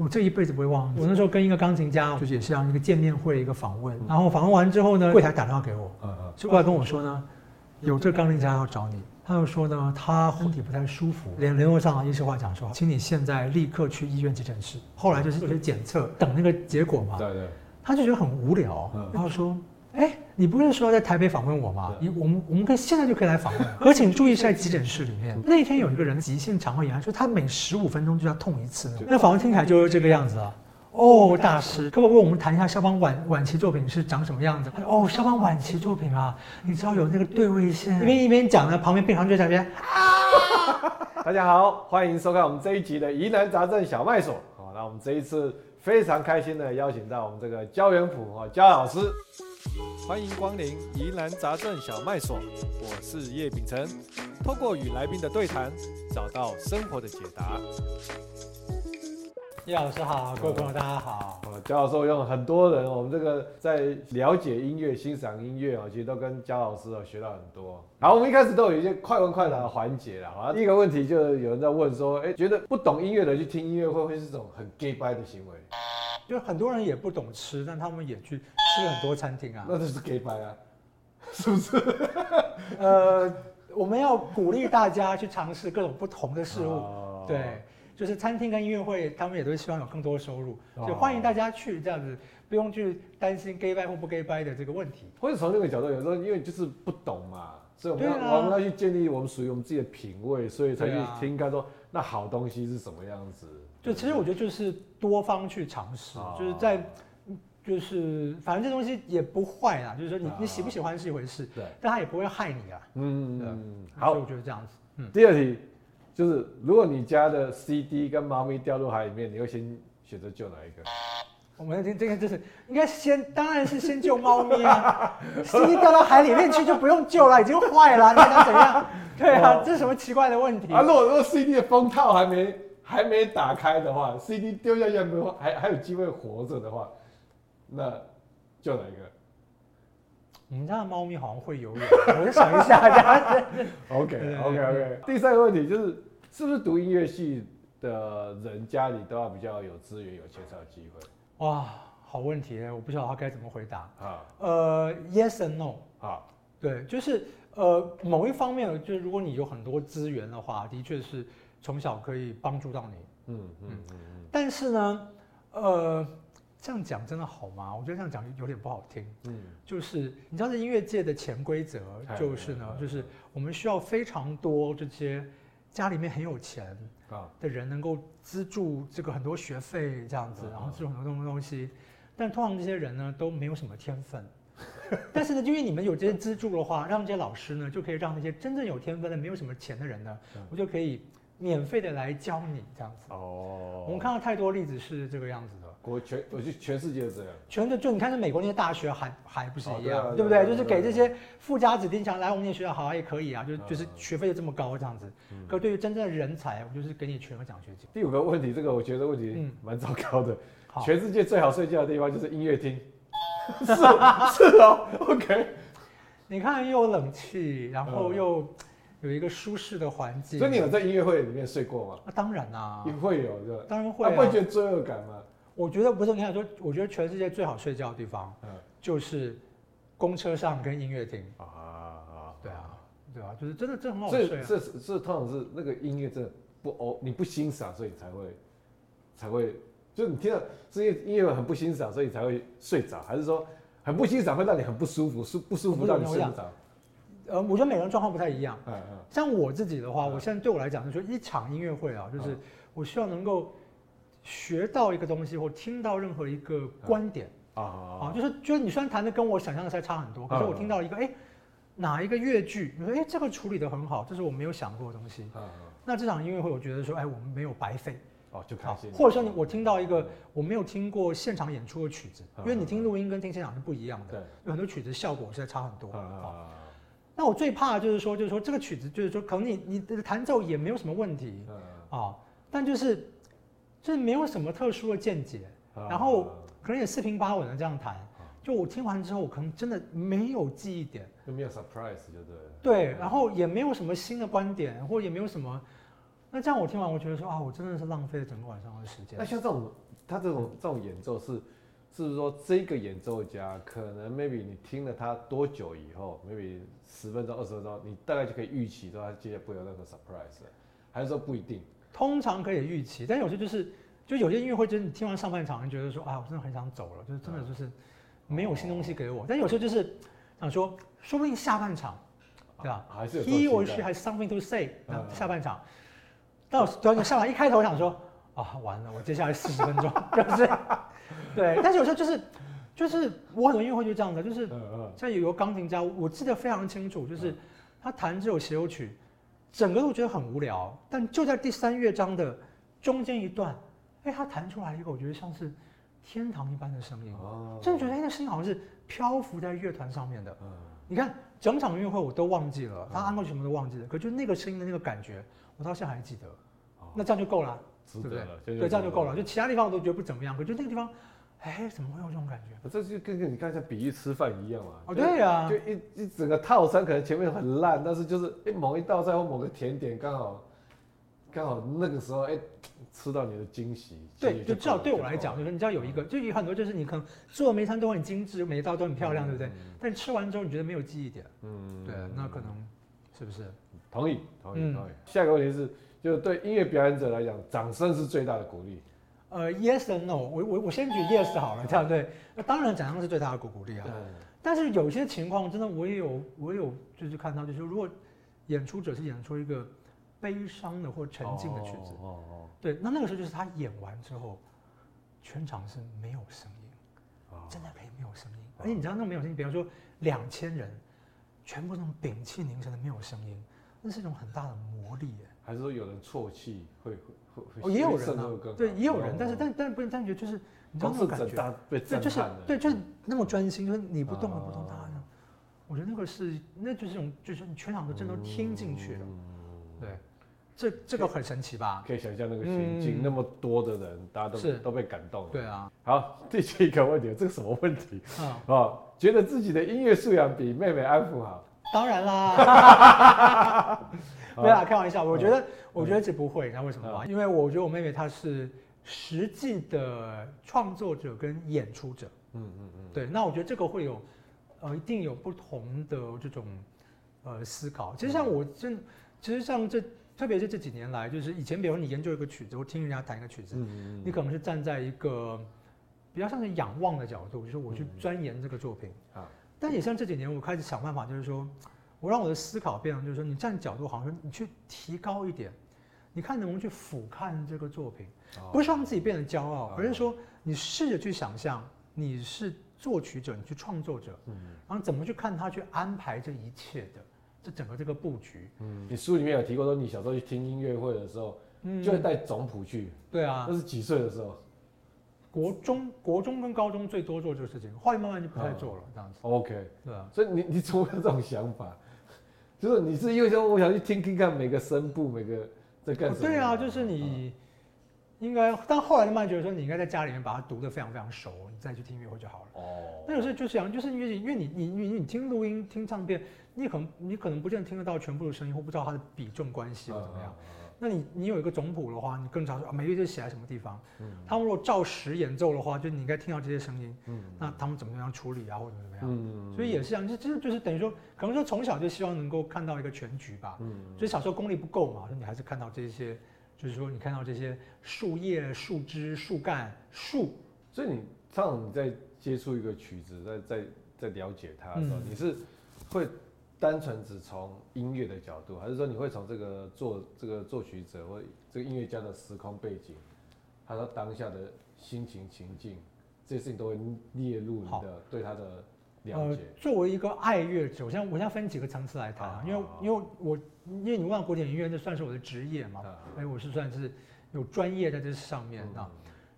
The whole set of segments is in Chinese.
我这一辈子不会忘。我那时候跟一个钢琴家，就是也是像一个见面会一个访问，然后访问完之后呢，柜台打电话给我，就过来跟我说呢，有这个钢琴家要找你。他又说呢，他身体不太舒服，联联络上医师话讲说，请你现在立刻去医院急诊室。后来就是一些检测，等那个结果嘛。对对。他就觉得很无聊，然后说：“哎，你不是说要在台北访问我吗？你我们我们可以现在就可以来访问。而请注意是在急诊室里面。那天有一个人急性肠胃炎，说他每十五分钟就要痛一次。那访问听起来就是这个样子啊。”哦，大师，可不可以我们谈一下肖邦晚晚期作品是长什么样子？哦，肖邦晚期作品啊，你知道有那个对位线，一边一边讲呢，旁边病房就在那边啊。大家好，欢迎收看我们这一集的疑难杂症小麦所。好，那我们这一次非常开心的邀请到我们这个焦元溥哈焦老师，欢迎光临疑难杂症小麦所，我是叶秉成，透过与来宾的对谈，找到生活的解答。叶老师好，各位朋友大家好。焦老师用很多人，我们这个在了解音乐、欣赏音乐啊，其实都跟焦老师啊学到很多。好，我们一开始都有一些快问快答的环节了。好，第一个问题就有人在问说，哎，觉得不懂音乐的去听音乐会不会是一种很 gay 掰的行为？就很多人也不懂吃，但他们也去吃很多餐厅啊。那就是 gay 掰啊，是不是？呃，我们要鼓励大家去尝试各种不同的事物，哦、对。就是餐厅跟音乐会，他们也都希望有更多的收入，所以欢迎大家去这样子，不用去担心 gay 掰或不 gay 掰的这个问题。或者从这个角度，有时候因为就是不懂嘛，所以我们要、啊、我们要去建立我们属于我们自己的品味，所以才去听，看说那好东西是什么样子。就其实我觉得就是多方去尝试，哦、就是在就是反正这东西也不坏啦，就是说你、哦、你喜不喜欢是一回事，对，但它也不会害你啊。嗯嗯，好，所以我觉得这样子。嗯，第二题。就是如果你家的 CD 跟猫咪掉入海里面，你会先选择救哪一个？我们这这个就是应该先，当然是先救猫咪啊。CD 掉到海里面去就不用救了，已经坏了，你想怎样？对啊，这是什么奇怪的问题？啊，如果如果 CD 的封套还没还没打开的话，CD 丢下去没有还还有机会活着的话，那救哪一个？我们家的猫咪好像会游泳，我就想一下，这样子。OK OK OK。第三个问题就是。是不是读音乐系的人家里都要比较有资源、有钱才有机会？哇，好问题哎，我不晓得他该怎么回答啊。呃，Yes and No 啊，对，就是呃，某一方面，就是如果你有很多资源的话，的确是从小可以帮助到你。嗯嗯嗯嗯。但是呢，呃，这样讲真的好吗？我觉得这样讲有点不好听。嗯，就是你知道，这音乐界的潜规则就是呢，就是我们需要非常多这些。家里面很有钱啊。的人能够资助这个很多学费这样子，然后资助很多东西，但通常这些人呢都没有什么天分。但是呢，因为你们有这些资助的话，让这些老师呢就可以让那些真正有天分的、没有什么钱的人呢，我就可以免费的来教你这样子。哦，我们看到太多例子是这个样子的。国全，我就全世界都这样。全的就你看，那美国那些大学还还不是一样，对不对？就是给这些富家子弟想来我们那学校，好也可以啊，就就是学费就这么高这样子。可对于真正的人才，我就是给你全额奖学金。第五个问题，这个我觉得问题蛮糟糕的。全世界最好睡觉的地方就是音乐厅。是是哦，OK。你看又有冷气，然后又有一个舒适的环境。所以你有在音乐会里面睡过吗？啊，当然啊，也会有的。当然会。不会觉得罪恶感吗？我觉得不是，你想说，我觉得全世界最好睡觉的地方，嗯，就是公车上跟音乐厅啊啊，对啊，对啊，就是真的，这很好睡啊。这是是通常是那个音乐真的不哦，你不欣赏，所以才会才会，就是你听到这些音乐很不欣赏，所以才会睡着，还是说很不欣赏会让你很不舒服，舒不舒服让你睡不着？呃，我觉得每个人状况不太一样。嗯嗯，像我自己的话，我现在对我来讲，就是说一场音乐会啊，就是我希望能够。学到一个东西或听到任何一个观点啊啊，就是就是你虽然弹的跟我想象的还差很多，可是我听到一个哎，哪一个乐句，你说哎这个处理的很好，这是我没有想过的东西。那这场音乐会，我觉得说哎，我们没有白费哦，就开心。或者说你我听到一个我没有听过现场演出的曲子，因为你听录音跟听现场是不一样的，对，有很多曲子效果是在差很多啊。那我最怕就是说就是说这个曲子就是说可能你你的弹奏也没有什么问题啊，但就是。就是没有什么特殊的见解，然后可能也四平八稳的这样弹，就我听完之后，我可能真的没有记忆点，就没有 surprise，就对。对，然后也没有什么新的观点，或者也没有什么，那这样我听完，我觉得说啊，我真的是浪费了整个晚上的时间。那像这种他这种这种演奏是，是说这个演奏家可能 maybe 你听了他多久以后，maybe 十分钟、二十分钟，你大概就可以预期到他接下来不会有任何 surprise，还是说不一定？通常可以预期，但有些就是，就有些音乐会真的听完上半场，你觉得说啊，我真的很想走了，就是真的就是没有新东西给我。但有时候就是想说，说不定下半场，对吧？还是 He or she has something to say。下半场，到突然下来一开头，我想说啊，完了，我接下来四十分钟，是不是？对。但是有时候就是，就是我很多音乐会就这样的，就是像有个钢琴家，我记得非常清楚，就是他弹这首协奏曲。整个都觉得很无聊，但就在第三乐章的中间一段，哎，他弹出来一个我觉得像是天堂一般的声音，哦，真的觉得哎，那声音好像是漂浮在乐团上面的。嗯，你看整场音乐会我都忘记了，他安过去什么都忘记了，可就那个声音的那个感觉，我到现在还记得。那这样就够了，对不对？对，这样就够了。就其他地方我都觉得不怎么样，可就那个地方。哎，怎么会有这种感觉？这就跟跟你刚才比喻吃饭一样嘛。哦，对呀、啊，就一一整个套餐可能前面很烂，但是就是哎某一道菜或某个甜点刚好刚好那个时候哎吃到你的惊喜。对，就至少对我来讲，就是你知道有一个，就有很多就是你可能做的每餐都很精致，每一道都很漂亮，嗯、对不对？但吃完之后你觉得没有记忆点。嗯，对，那可能是不是？同意，同意，同意。嗯、下一个问题是，就是对音乐表演者来讲，掌声是最大的鼓励。呃，yes and no，我我我先举 yes 好了，这样对。那当然，奖项是最大的鼓鼓励啊。对。但是有些情况，真的我也有，我也有就是看到，就是如果演出者是演出一个悲伤的或沉静的曲子，哦哦哦。对，那那个时候就是他演完之后，全场是没有声音，真的可以没有声音。而且你知道那种没有声音，比方说两千人，全部那种屏气凝神的没有声音，那是一种很大的魔力耶。还是说有人啜泣会会？哦，也有人啊，对，也有人，但是但但不能但觉就是你知道那种感觉，对，就是对，就是那么专心，就是你不动了不动他呢，我觉得那个是，那就是种，就是你全场的真都听进去了，对，这这个很神奇吧？可以想象那个情境，那么多的人，大家都都被感动了，对啊。好，第七个问题，这个什么问题啊？觉得自己的音乐素养比妹妹安抚好？当然啦。没有啦，开玩笑。我觉得，我觉得这不会，你知道为什么吗？因为我觉得我妹妹她是实际的创作者跟演出者。嗯嗯嗯。对，那我觉得这个会有，呃，一定有不同的这种，呃，思考。其实像我这，其实像这，特别是这几年来，就是以前，比如说你研究一个曲子，或听人家弹一个曲子，你可能是站在一个比较像是仰望的角度，就是我去钻研这个作品。啊。但也像这几年，我开始想办法，就是说。我让我的思考变成，就是说，你站角度，好像说你去提高一点，你看能不能去俯瞰这个作品，不是让自己变得骄傲，而是说你试着去想象你是作曲者，你去创作者，然后怎么去看他去安排这一切的这整个这个布局。嗯，你书里面有提过说，你小时候去听音乐会的时候，就会带总谱去。对啊，那是几岁的时候？国中、国中跟高中最多做这个事情，后来慢慢就不太做了，这样子。OK，对啊，所以你 你怎么有这种想法？就是你是因为说我想去听听看每个声部每个在干什么？对啊，就是你应该，但后来慢慢觉得说你应该在家里面把它读得非常非常熟，你再去听音乐会就好了。哦。那有时候就是想，就是因为因为你你你你听录音听唱片，你可能你可能不见得听得到全部的声音，或不知道它的比重关系或怎么样。那你你有一个总谱的话，你更常说啊，每个乐就写在什么地方。嗯。他们如果照实演奏的话，就你应该听到这些声音。嗯。那他们怎么样处理啊，或者怎么样？嗯。所以也是这样，就就是等于说，可能说从小就希望能够看到一个全局吧。嗯。所以小时候功力不够嘛，你还是看到这些，就是说你看到这些树叶、树枝、树干、树。所以你当你在接触一个曲子，在在在了解它的时候，嗯、你是会。单纯只从音乐的角度，还是说你会从这个作这个作曲者或这个音乐家的时空背景，还有他当下的心情情境，这些事情都会列入你的对他的了解。呃，作为一个爱乐者，我现在我现在分几个层次来谈啊，因为因为我因为你问古典音乐，这算是我的职业嘛，哎，我是算是有专业在这上面啊。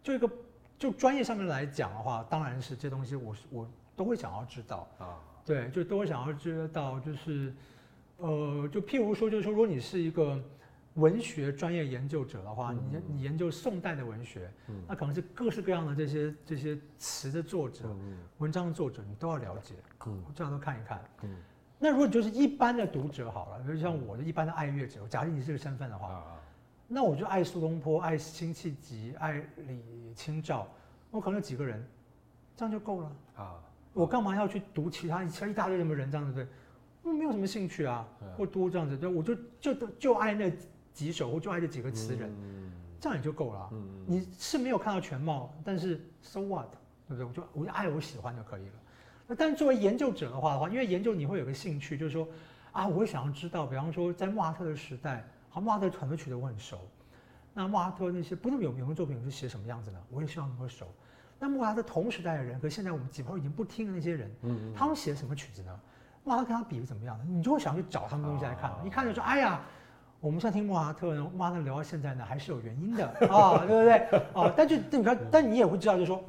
就一个就专业上面来讲的话，当然是这东西我我都会想要知道啊。对，就都会想要知道，就是，呃，就譬如说，就是说，如果你是一个文学专业研究者的话，你你研究宋代的文学，那可能是各式各样的这些这些词的作者、文章的作者，你都要了解，嗯，这样都看一看。嗯，那如果你就是一般的读者好了，比如像我的一般的爱乐者，假设你是这个身份的话，那我就爱苏东坡，爱辛弃疾，爱李清照，我可能有几个人，这样就够了。啊。我干嘛要去读其他其他一大堆什么人这样子对？我没有什么兴趣啊，或多这样子，对，我就就就爱那几首，或就爱这几个词人，嗯、这样也就够了。嗯、你是没有看到全貌，但是 so what，对不对？我就我就爱我喜欢就可以了。那但是作为研究者的话的话，因为研究你会有个兴趣，就是说啊，我会想要知道，比方说在莫扎特的时代，好，莫扎特很多曲子我很熟，那莫扎特那些不那么有名的作品是写什么样子呢，我也希望能够熟。那莫扎特同时代的人和现在我们几乎已经不听的那些人，嗯嗯他们写什么曲子呢？莫扎特跟他比的怎么样？你就会想去找他们东西来看，一看就说：“哎呀，我们现在听莫扎特呢，莫扎特聊到现在呢，还是有原因的 啊，对不对？啊，但就你看，但你也会知道，就是说，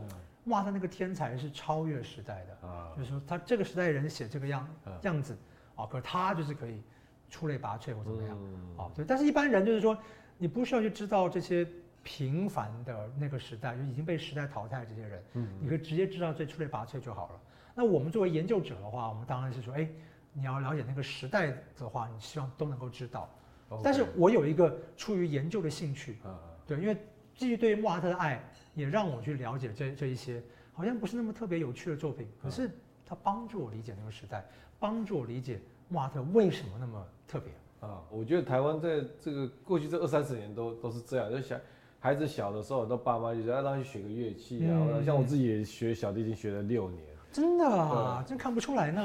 莫扎特那个天才是超越时代的啊，就是说他这个时代的人写这个样样子啊，可是他就是可以出类拔萃或怎么样啊，对。但是一般人就是说，你不需要去知道这些平凡的那个时代就已经被时代淘汰这些人，嗯你可以直接知道最出类拔萃就好了。”那我们作为研究者的话，我们当然是说，哎，你要了解那个时代的话，你希望都能够知道。但是我有一个出于研究的兴趣，嗯、对，因为基于对莫扎特的爱，也让我去了解这这一些好像不是那么特别有趣的作品，可是它帮助我理解那个时代，帮助我理解莫扎特为什么那么特别啊。我觉得台湾在这个过去这二三十年都都是这样，就小孩子小的时候，很多爸妈就说要让他去学个乐器啊，嗯、像我自己也学小提琴学了六年。真的啊，真看不出来呢。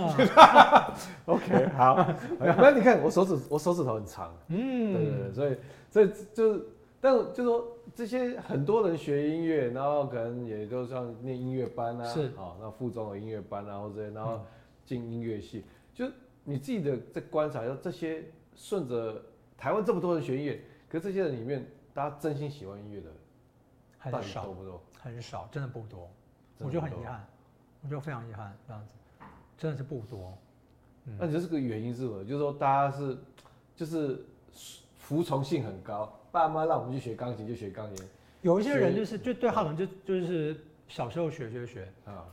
OK，好，那你看我手指，我手指头很长。嗯，对对对，所以所以就是，但就是说这些很多人学音乐，然后可能也都像念音乐班啊，是，好，那附中有音乐班啊，或者然后进音乐系，就你自己的在观察，要这些顺着台湾这么多人学音乐，可是这些人里面，大家真心喜欢音乐的很少，多不多？很少，真的不多，我觉得很遗憾。我就非常遗憾，这样子真的是不多。嗯、那你这个原因是什么？就是说大家是就是服从性很高，爸妈让我们去学钢琴就学钢琴。有一些人就是就对他们就就是小时候学学学啊，嗯、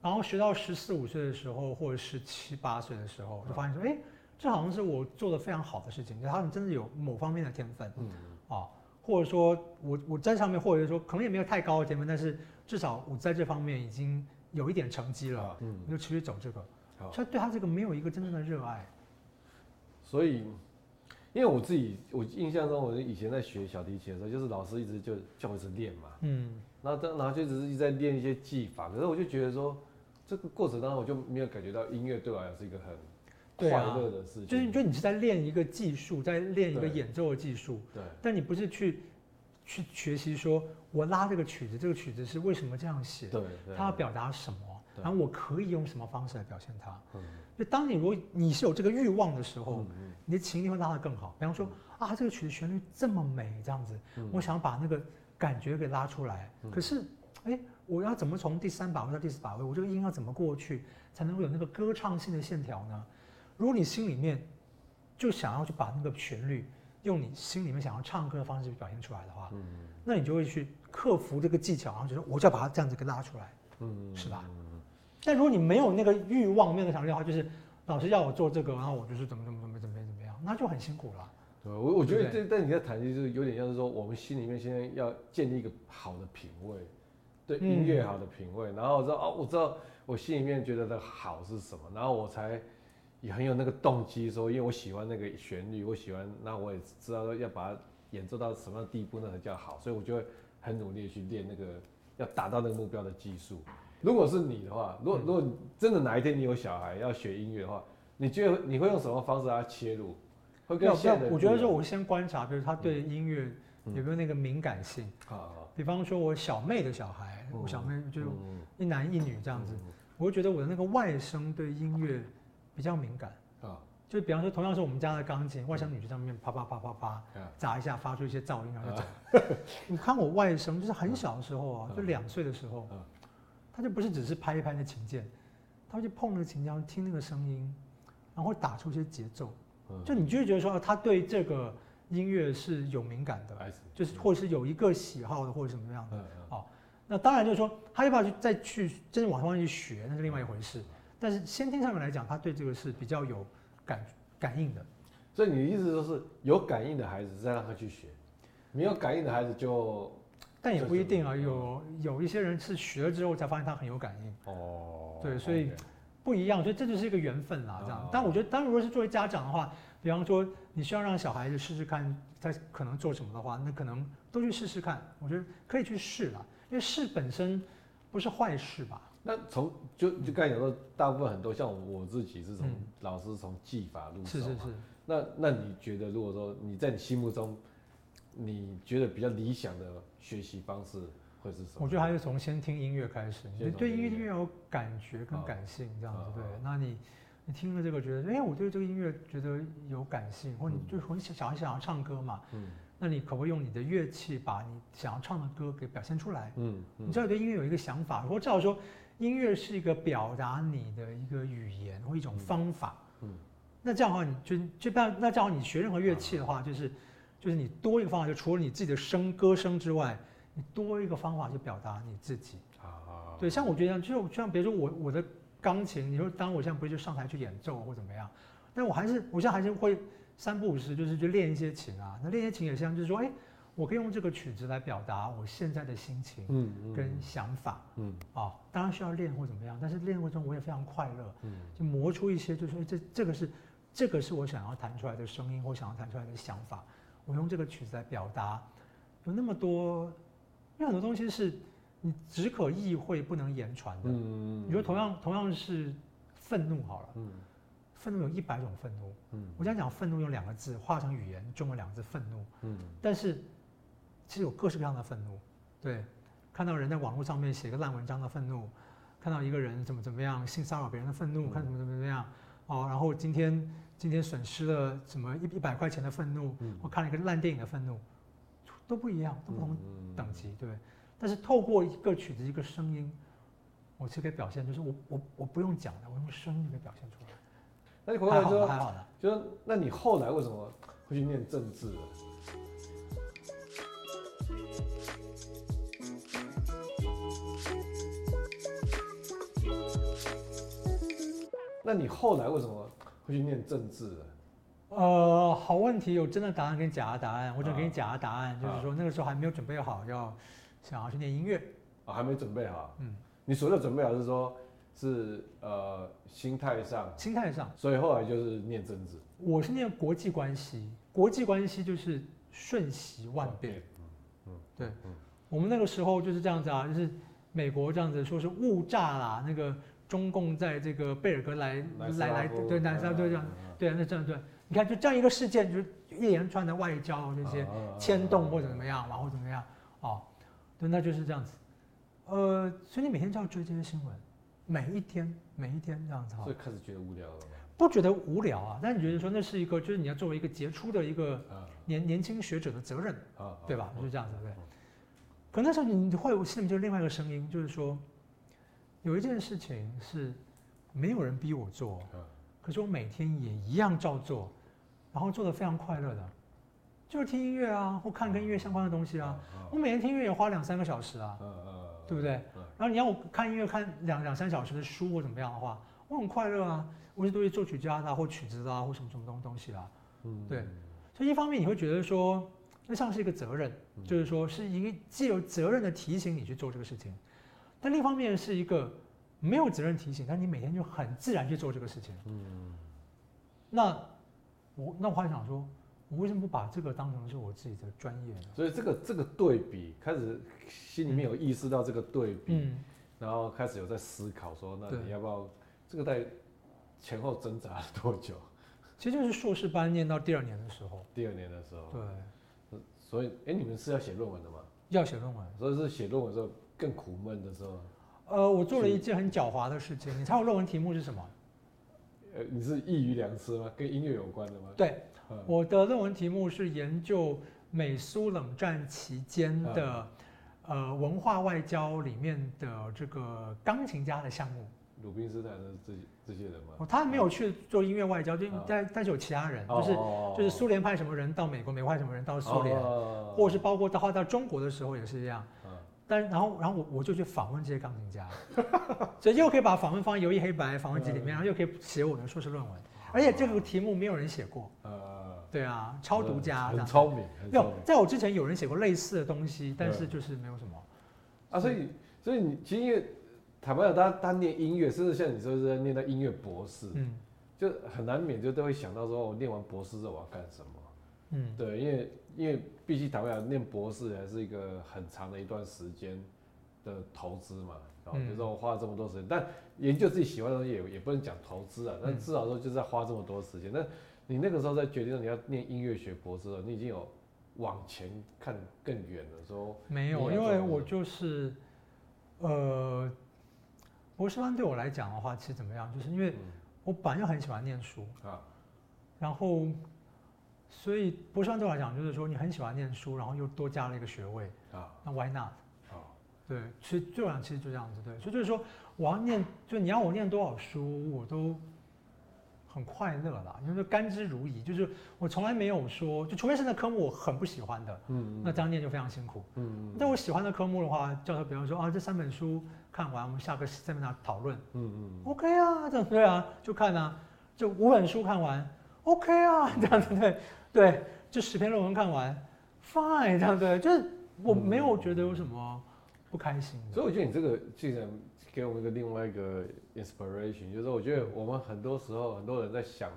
然后学到十四五岁的时候或者十七八岁的时候，就发现说，哎、嗯，这好像是我做的非常好的事情，就他们真的有某方面的天分，嗯啊，或者说我我在上面，或者说可能也没有太高的天分，但是至少我在这方面已经。有一点成绩了，嗯，就持续走这个，好所以对他这个没有一个真正的热爱。所以，因为我自己，我印象中，我以前在学小提琴的时候，就是老师一直就叫我一直练嘛，嗯，然后然后就只是一直在练一些技法，可是我就觉得说，这个过程当中我就没有感觉到音乐对我来讲是一个很快乐的事情，就是就你是在练一个技术，在练一个演奏的技术，对，但你不是去。去学习说，我拉这个曲子，这个曲子是为什么这样写？对，它要表达什么？然后我可以用什么方式来表现它？嗯，就当你如果你是有这个欲望的时候，你的情力会拉得更好。比方说啊，这个曲子旋律这么美，这样子，我想把那个感觉给拉出来。可是，哎，我要怎么从第三把位到第四把位？我这个音要怎么过去，才能够有那个歌唱性的线条呢？如果你心里面就想要去把那个旋律。用你心里面想要唱歌的方式去表现出来的话，嗯，那你就会去克服这个技巧，然后就说我就要把它这样子给拉出来，嗯，是吧？嗯，但如果你没有那个欲望，没有那个想力的话，就是老师要我做这个，然后我就是怎么怎么怎么怎么怎么样，那就很辛苦了。对，我我觉得这但你在谈就是有点像是说，我们心里面现在要建立一个好的品味，对音乐好的品味，然后我知道哦，我知道我心里面觉得的好是什么，然后我才。也很有那个动机，说因为我喜欢那个旋律，我喜欢，那我也知道说要把它演奏到什么样的地步，那才叫好，所以我就会很努力去练那个要达到那个目标的技术。如果是你的话，如果如果真的哪一天你有小孩要学音乐的话，你觉得你会用什么方式来切入？会跟现在我觉得说，我先观察，比如他对音乐有没有那个敏感性啊。比方说，我小妹的小孩，我小妹就一男一女这样子，我会觉得我的那个外甥对音乐。比较敏感。啊，就比方说，同样是我们家的钢琴，外甥女在上面啪啪啪啪啪砸一下，发出一些噪音，然后就走。你看我外甥，就是很小的时候啊，就两岁的时候，他就不是只是拍一拍那琴键，他会去碰那个琴键，听那个声音，然后会打出一些节奏。就你就会觉得说，他对这个音乐是有敏感的，就是或者是有一个喜好的，或者什么样的。哦，那当然就是说，他要不要去再去真正往上去学，那是另外一回事。但是先天上面来讲，他对这个是比较有感感应的，所以你的意思就是有感应的孩子再让他去学，没有感应的孩子就，但也不一定啊，有有一些人是学了之后才发现他很有感应。哦，对，所以不一样，所以这就是一个缘分啦，这样。但我觉得，当如果是作为家长的话，比方说你需要让小孩子试试看他可能做什么的话，那可能都去试试看，我觉得可以去试啦，因为试本身不是坏事吧。那从就就刚才讲说，大部分很多像我自己是从老师从技法入手，是是是。那那你觉得，如果说你在你心目中，你觉得比较理想的学习方式会是什么？我觉得还是从先听音乐开始，你对音乐音乐有感觉跟感性这样子，对。那你你听了这个，觉得哎，我对这个音乐觉得有感性，或者你就很小孩想要唱歌嘛，嗯。那你可不可以用你的乐器把你想要唱的歌给表现出来？嗯。你知道对音乐有一个想法，或者至少说。音乐是一个表达你的一个语言或一种方法。嗯，那这样的话，你就就那那这样你学任何乐器的话，就是就是你多一个方法，就除了你自己的声歌声之外，你多一个方法去表达你自己。啊，对，像我觉得，就像比如说我我的钢琴，你说当然我现在不会就上台去演奏或怎么样，但我还是我现在还是会三不五时就是去练一些琴啊。那练一些琴也像就是说，哎。我可以用这个曲子来表达我现在的心情，嗯，跟想法，嗯，啊，当然需要练或怎么样，但是练过程中我也非常快乐，嗯，就磨出一些，就是说这这个是这个是我想要弹出来的声音或想要弹出来的想法，我用这个曲子来表达，有那么多，有很多东西是你只可意会不能言传的，嗯，你说同样同样是愤怒好了，嗯，愤怒有一百种愤怒，嗯，我想讲愤怒用两个字化成语言，中文两个字愤怒，嗯，但是。其实有各式各样的愤怒，对，看到人在网络上面写个烂文章的愤怒，看到一个人怎么怎么样性骚扰别人的愤怒，嗯、看怎么怎么怎么样，哦，然后今天今天损失了什么一一百块钱的愤怒，嗯、我看了一个烂电影的愤怒，都不一样，都不同等级，对。但是透过一个曲子一个声音，我是可以表现，就是我我我不用讲的，我用声音就可以表现出来。那你回来说还好的，就是那你后来为什么会去念政治？那你后来为什么会去念政治？呃，好问题，有真的答案跟假的答案。我只能给你假的答案，啊、就是说那个时候还没有准备好要想要去念音乐啊，还没准备好。嗯，你所谓的准备好是说，是呃心态上，心态上，所以后来就是念政治。我是念国际关系，国际关系就是瞬息万变。嗯对，嗯、我们那个时候就是这样子啊，就是美国这样子说是误炸啦那个。中共在这个贝尔格莱来来对南沙对这样对那这样对，你看就这样一个事件，就是一连串的外交这些牵动或者怎么样，然后怎么样哦，对，那就是这样子。呃，所以你每天就要追这些新闻，每一天每一天这样子哈。所以开始觉得无聊了吗？不觉得无聊啊，但你觉得说那是一个，就是你要作为一个杰出的一个年年轻学者的责任，对吧？就是这样子对。可那时候你会有心里面就是另外一个声音，就是说。有一件事情是没有人逼我做，可是我每天也一样照做，然后做的非常快乐的，就是听音乐啊，或看跟音乐相关的东西啊。我每天听音乐也花两三个小时啊，对不对？然后你要我看音乐看两两三小时的书或怎么样的话，我很快乐啊。我是对于作曲家啊或曲子啊或什么什么东东西啊，对。所以一方面你会觉得说，那像是一个责任，就是说是一个既有责任的提醒你去做这个事情。但另一方面是一个没有责任提醒，但你每天就很自然去做这个事情。嗯，那我那我还想说，我为什么不把这个当成是我自己的专业呢？所以这个这个对比，开始心里面有意识到这个对比，嗯，然后开始有在思考说，那你要不要这个在前后挣扎了多久？其实就是硕士班念到第二年的时候。第二年的时候。对。所以，哎，你们是要写论文的吗？要写论文。所以是写论文的时候。更苦闷的时候，呃，我做了一件很狡猾的事情。你猜我论文题目是什么？呃，你是一鱼两吃吗？跟音乐有关的吗？对，嗯、我的论文题目是研究美苏冷战期间的、嗯、呃文化外交里面的这个钢琴家的项目。鲁宾斯坦的这这些人吗？哦，他没有去做音乐外交，就但但是有其他人，就是就是苏联派什么人到美国，美国派什么人到苏联，或者是包括到后到中国的时候也是一样。但然后然后我我就去访问这些钢琴家，所以又可以把访问放在游艺黑白访问集里面，然后又可以写我的硕士论文。而且这个题目没有人写过。呃，对啊，超独家，很聪明。没有，在我之前有人写过类似的东西，但是就是没有什么。啊，所以所以你其实因为坦白讲，他他念音乐，甚至像你说是在念到音乐博士，嗯，就很难免就都会想到说，我念完博士之后我要干什么？嗯，对，因为因为毕竟坦白讲，念博士还是一个很长的一段时间的投资嘛。哦，比如说我花了这么多时间，但研究自己喜欢的东西也也不能讲投资啊，但至少说就是在花这么多时间。那你那个时候在决定你要念音乐学博士了，你已经有往前看更远了，说没有，因为我就是呃，博士班对我来讲的话，其实怎么样，就是因为我本来就很喜欢念书啊，然后所以博士班对我来讲，就是说你很喜欢念书，然后又多加了一个学位啊，那 Why not？对，其实对我来讲其实就这样子，对，所以就是说，我要念，就你让我念多少书，我都很快乐啦，因为就甘之如饴，就是我从来没有说，就除非是那科目我很不喜欢的，嗯，嗯，那这样念就非常辛苦，嗯，嗯，但我喜欢的科目的话，教授比方说啊，这三本书看完，我们下个 seminar 讨论，嗯嗯，OK 啊，这样对啊，就看啊，就五本书看完，OK 啊，这样子对，对，就十篇论文看完，Fine，这样对，就是我没有觉得有什么。不开心，所以我觉得你这个竟然给我们一个另外一个 inspiration，就是我觉得我们很多时候很多人在想，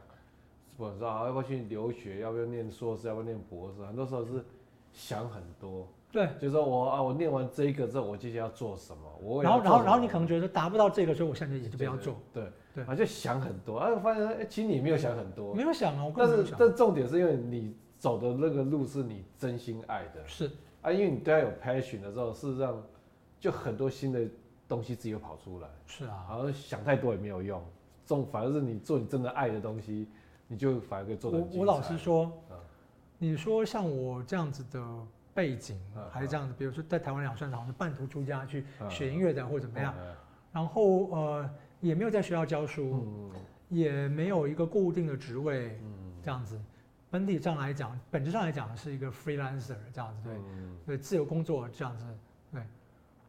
不知道要不要去留学，要不要念硕士，要不要念博士，很多时候是想很多。对，就是说我啊，我念完这一个之后，我接下来要做什么？我然后然后然后你可能觉得达不到这个，所以我现在也就不要做。对对，啊就想很多，啊发现哎，其实你没有想很多，没有想啊，但是但重点是因为你走的那个路是你真心爱的，是啊，因为你对他有 passion 的时候，事实上。就很多新的东西自己又跑出来，是啊，好像想太多也没有用，这种反而是你做你真的爱的东西，你就反而可以做得很精彩。我我老实说，你说像我这样子的背景，还是这样子，比如说在台湾两算好像半途出家去学音乐的或者怎么样，然后呃也没有在学校教书，也没有一个固定的职位，这样子，本体上来讲，本质上来讲是一个 freelancer 这样子，对，对，自由工作这样子，对。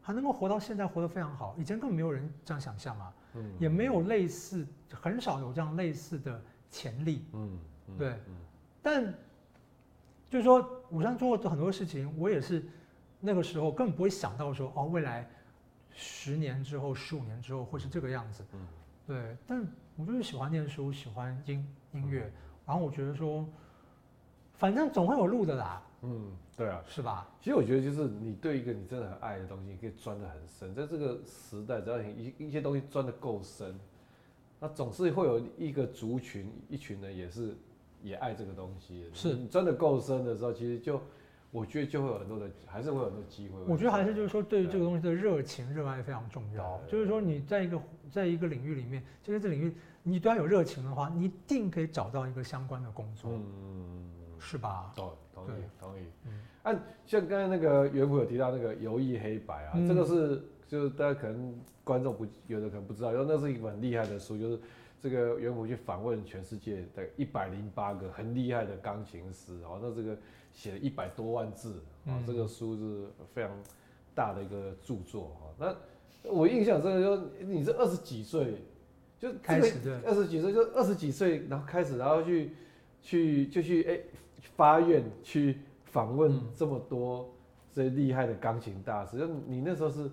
还能够活到现在，活得非常好。以前根本没有人这样想象啊，嗯，也没有类似，很少有这样类似的潜力，嗯，对。嗯、但就是说，武山做过很多事情，我也是那个时候根本不会想到说，哦，未来十年之后、十五年之后会是这个样子，嗯，对。但我就是喜欢念书，喜欢音音乐，嗯、然后我觉得说，反正总会有路的啦。嗯，对啊，是吧？其实我觉得就是你对一个你真的很爱的东西，你可以钻得很深。在这个时代，只要你一一些东西钻得够深，那总是会有一个族群，一群人也是也爱这个东西。是你钻得够深的时候，其实就我觉得就会有很多的，还是会有很多机会。我觉得还是就是说，对于这个东西的热情、热爱非常重要。就是说你在一个在一个领域里面，就在这领域，你对它有热情的话，你一定可以找到一个相关的工作。嗯。是吧？同同意同意。嗯，按像刚才那个袁普有提到那个游艺黑白啊，嗯、这个是就是大家可能观众不有的可能不知道，因为那是一本很厉害的书，就是这个袁普去访问全世界的一百零八个很厉害的钢琴师，哦，那这个写了一百多万字，啊、嗯，这个书是非常大的一个著作哈。那我印象真的就你是二十几岁就开始对，二十几岁就二十几岁，然后开始然后去去就去哎。欸发愿去访问这么多这些厉害的钢琴大师，就你那时候是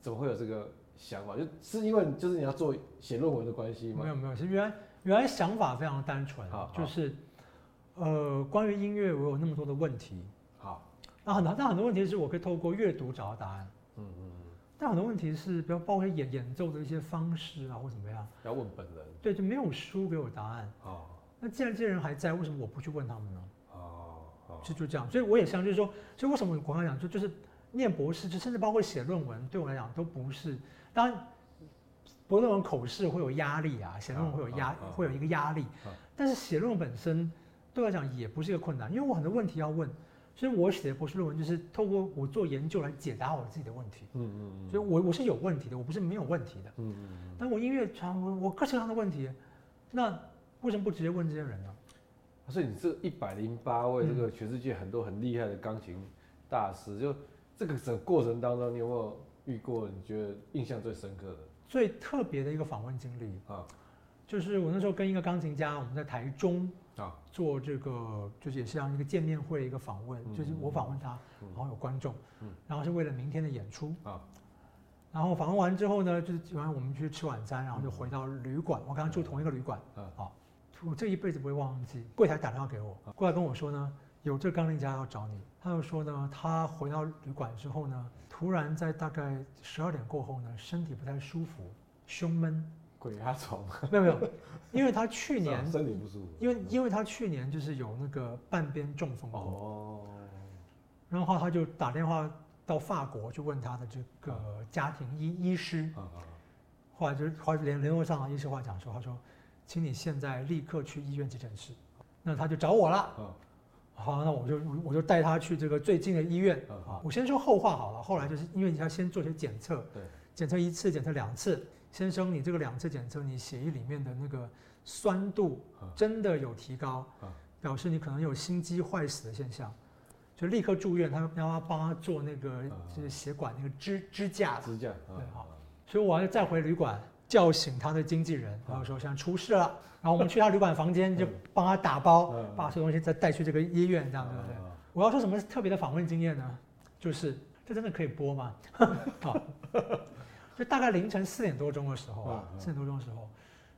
怎么会有这个想法？就是因为就是你要做写论文的关系吗？没有没有，是原来原来想法非常单纯，就是呃关于音乐我有那么多的问题，好，那很多但很多问题是我可以透过阅读找到答案，嗯嗯嗯，但很多问题是比如包括演演奏的一些方式啊或怎么样，要问本人，对，就没有书给我答案，哦，那既然这些人还在，为什么我不去问他们呢？就就这样，所以我也想，就是说，所以为什么我刚才讲，就就是念博士，就甚至包括写论文，对我来讲都不是。当然，博论文口试会有压力啊，写论文会有压，会有一个压力。但是写论文本身对我来讲也不是一个困难，因为我很多问题要问，所以我写的博士论文就是透过我做研究来解答我自己的问题。嗯嗯嗯。所以我我是有问题的，我不是没有问题的。嗯嗯嗯。但我音乐传我我各式各样的问题，那为什么不直接问这些人呢？所以你这一百零八位这个全世界很多很厉害的钢琴大师，嗯、就这个整个过程当中，你有没有遇过你觉得印象最深刻的、最特别的一个访问经历啊？就是我那时候跟一个钢琴家，我们在台中啊做这个，就是也是像一个见面会一个访问，就是我访问他，然后有观众，然后是为了明天的演出啊。然后访问完之后呢，就是晚上我们去吃晚餐，然后就回到旅馆。我刚刚住同一个旅馆，啊，我这一辈子不会忘记。柜台打电话给我，过来跟我说呢，有这钢琴家要找你。他就说呢，他回到旅馆之后呢，突然在大概十二点过后呢，身体不太舒服，胸闷。鬼压床？没有没有，因为他去年身体不舒服，因为因为他去年就是有那个半边中风过，哦，然后他就打电话。到法国去问他的这个家庭医医师，后来就后来联联络上了医师，话讲说，他说，请你现在立刻去医院急诊室，那他就找我了，好，那我就我就带他去这个最近的医院，啊，我先说后话好了，后来就是因为你要先做些检测，检测一次，检测两次，先生，你这个两次检测，你血液里面的那个酸度真的有提高，表示你可能有心肌坏死的现象。就立刻住院，他让他帮他做那个就是血管那个支支架，支架，对，好，所以我要再回旅馆叫醒他的经纪人，然后说现在出事了，然后我们去他旅馆房间就帮他打包，把所有东西再带去这个医院，这样对不对？我要说什么特别的访问经验呢？就是这真的可以播吗？好，就大概凌晨四点多钟的时候啊，四点多钟的时候，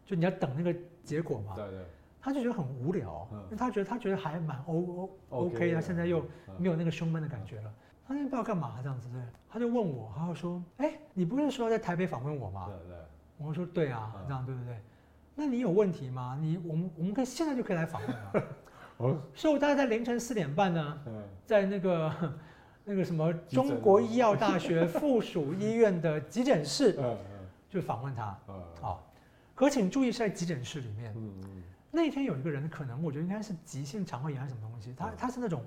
就你要等那个结果嘛。对对。他就觉得很无聊，因为他觉得他觉得还蛮 O O OK 的，现在又没有那个胸闷的感觉了。他那不知道干嘛这样子对，他就问我，他就说：“哎，你不是说在台北访问我吗？”对对。我说：“对啊，这样对不对？那你有问题吗？你我们我们可以现在就可以来访问啊。”哦。所以我大概在凌晨四点半呢，在那个 那个什么中国医药大学附属医院的急诊室，就访问他。好，可请注意是在急诊室里面。那天有一个人，可能我觉得应该是急性肠胃炎还是什么东西，他他是那种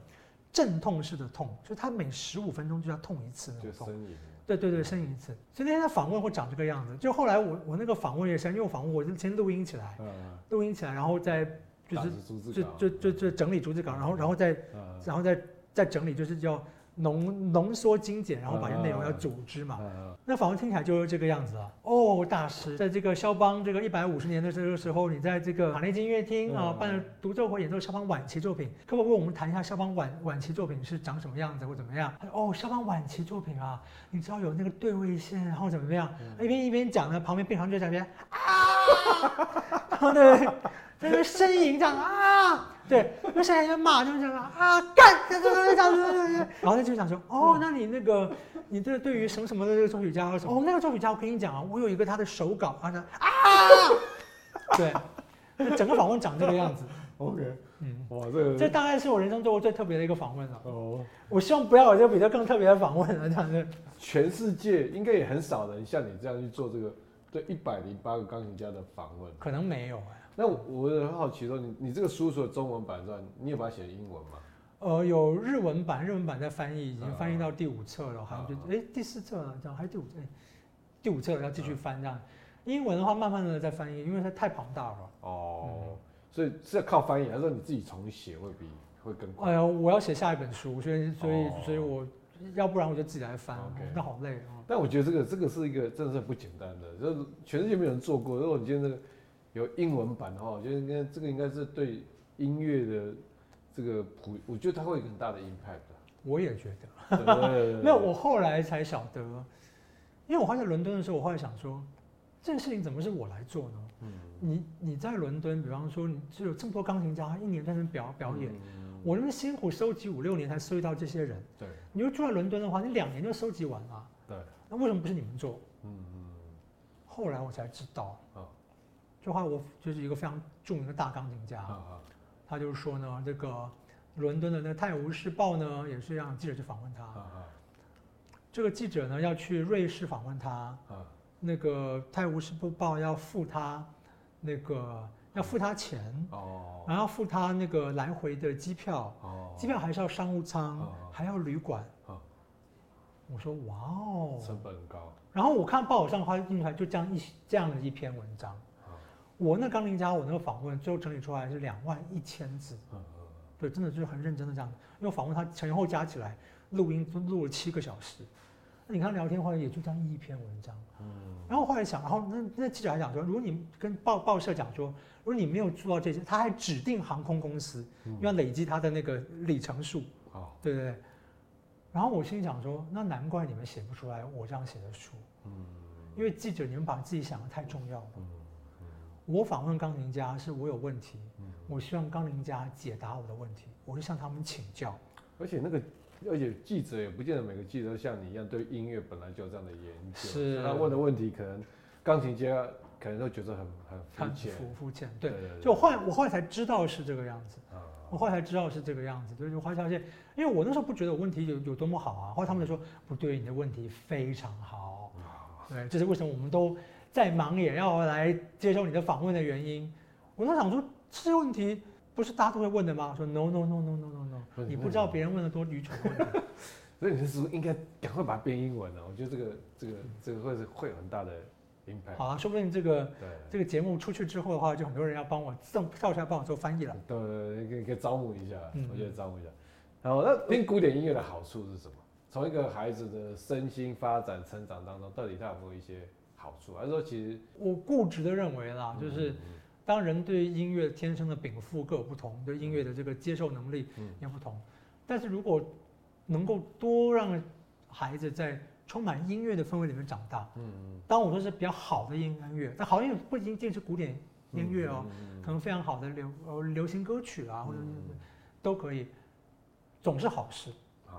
阵痛式的痛，就他每十五分钟就要痛一次那种痛。对对对，呻吟一次。所以那天的访问会长这个样子。就后来我我那个访问也是，因为我访问我就先录音起来，录音起来，然后再就是就就就就整理逐字稿，然后然后再然后再再整理，就是叫。浓浓缩精简，然后把这内容要组织嘛。那访问听起来就是这个样子啊。哦，大师，在这个肖邦这个一百五十年的这个时候，你在这个卡内基音乐厅啊办了独奏会演奏肖邦晚期作品，可不可以我们谈一下肖邦晚晚期作品是长什么样子或怎么样？哦，肖邦晚期作品啊，你知道有那个对位线，然后怎么样？一边一边讲呢，旁边病床就在那边啊，然后对。那个呻吟这样啊，对，那现在就骂，就是这样啊，干，这这这这这，然后他就想说，哦，那你那个，你这对于什么什么的这个作曲家，哦，那个作曲家，我跟你讲啊，我有一个他的手稿，他说啊，对，整个访问长这个样子，OK，嗯，哇，这个，这大概是我人生做过最特别的一个访问了。哦，我希望不要有这个比较更特别的访问了，这样子。全世界应该也很少人像你这样去做这个对一百零八个钢琴家的访问，可能没有哎。那我很好奇说，你你这个书除了中文版之外，你有把它写英文吗？呃，有日文版，日文版在翻译，已经翻译到第五册了，好像就哎第四册了，这样还是第五册，第五册要继续翻这样。英文的话，慢慢的在翻译，因为它太庞大了。哦，所以是要靠翻译，还是说你自己重写会比会更快？哎呀，我要写下一本书，所以所以所以我要不然我就自己来翻，那好累啊。但我觉得这个这个是一个真的是不简单的，就是全世界没有人做过。如果你今天这个。有英文版的话，我觉得应该这个应该是对音乐的这个普，我觉得它会有很大的 impact。我也觉得，没有，我后来才晓得，因为我还在伦敦的时候，我后来想说，这件事情怎么是我来做呢？嗯，你你在伦敦，比方说你就有这么多钢琴家，一年在那表表演，嗯、我那么辛苦收集五六年才收集到这些人，对，你就住在伦敦的话，你两年就收集完了，对，那为什么不是你们做？嗯嗯，后来我才知道。这话我就是一个非常著名的大钢琴家，他就是说呢，这个伦敦的那个《泰晤士报》呢，也是让记者去访问他。这个记者呢要去瑞士访问他，那个《泰晤士报》要付他那个要付他钱，然后要付他那个来回的机票，机票还是要商务舱，还要旅馆。我说哇哦，成本很高。然后我看报纸上的话印出来就这样一这样的一篇文章。我那钢琴家，我那个访问最后整理出来是两万一千字，对，真的就是很认真的这样，因为访问他前后加起来录音都录了七个小时，那你看聊天话也就这样一篇文章。嗯。然后后来想，然后那那记者还讲说，如果你跟报报社讲说，如果你没有做到这些，他还指定航空公司，要累积他的那个里程数。对对对。然后我心里想说，那难怪你们写不出来我这样写的书。嗯。因为记者你们把自己想的太重要了。嗯。我访问钢琴家是我有问题，我希望钢琴家解答我的问题，我就向他们请教。而且那个。而且记者也不见得每个记者都像你一样对音乐本来就有这样的研究，是他问的问题可能钢琴家可能都觉得很很肤浅，肤浅。对，对，对，对，就我后来我后来才知道是这个样子，啊、我后来才知道是这个样子，就是花小姐，因为我那时候不觉得我问题有有多么好啊，后来他们就说不对，你的问题非常好，对，这是为什么我们都再忙也要来接受你的访问的原因。我那想说这些问题。不是大家都会问的吗？说 no no no no no no no，你不知道别人问的多愚蠢的问题。所以你是不是应该赶快把它变英文呢？我觉得这个这个这个会是会有很大的 impact。好啊，说不定这个这个节目出去之后的话，就很多人要帮我送跳出来帮我做翻译了。对对对，可以可以招募一下，我觉得招募一下。然后那听古典音乐的好处是什么？从一个孩子的身心发展成长当中，到底他有没有一些好处？还是说其实我固执的认为啦，就是。当人对音乐天生的禀赋各有不同，对音乐的这个接受能力也不同。但是如果能够多让孩子在充满音乐的氛围里面长大，嗯当我说是比较好的音乐，但好音乐不一定是古典音乐哦，可能非常好的流呃流行歌曲啊，或者都可以，总是好事，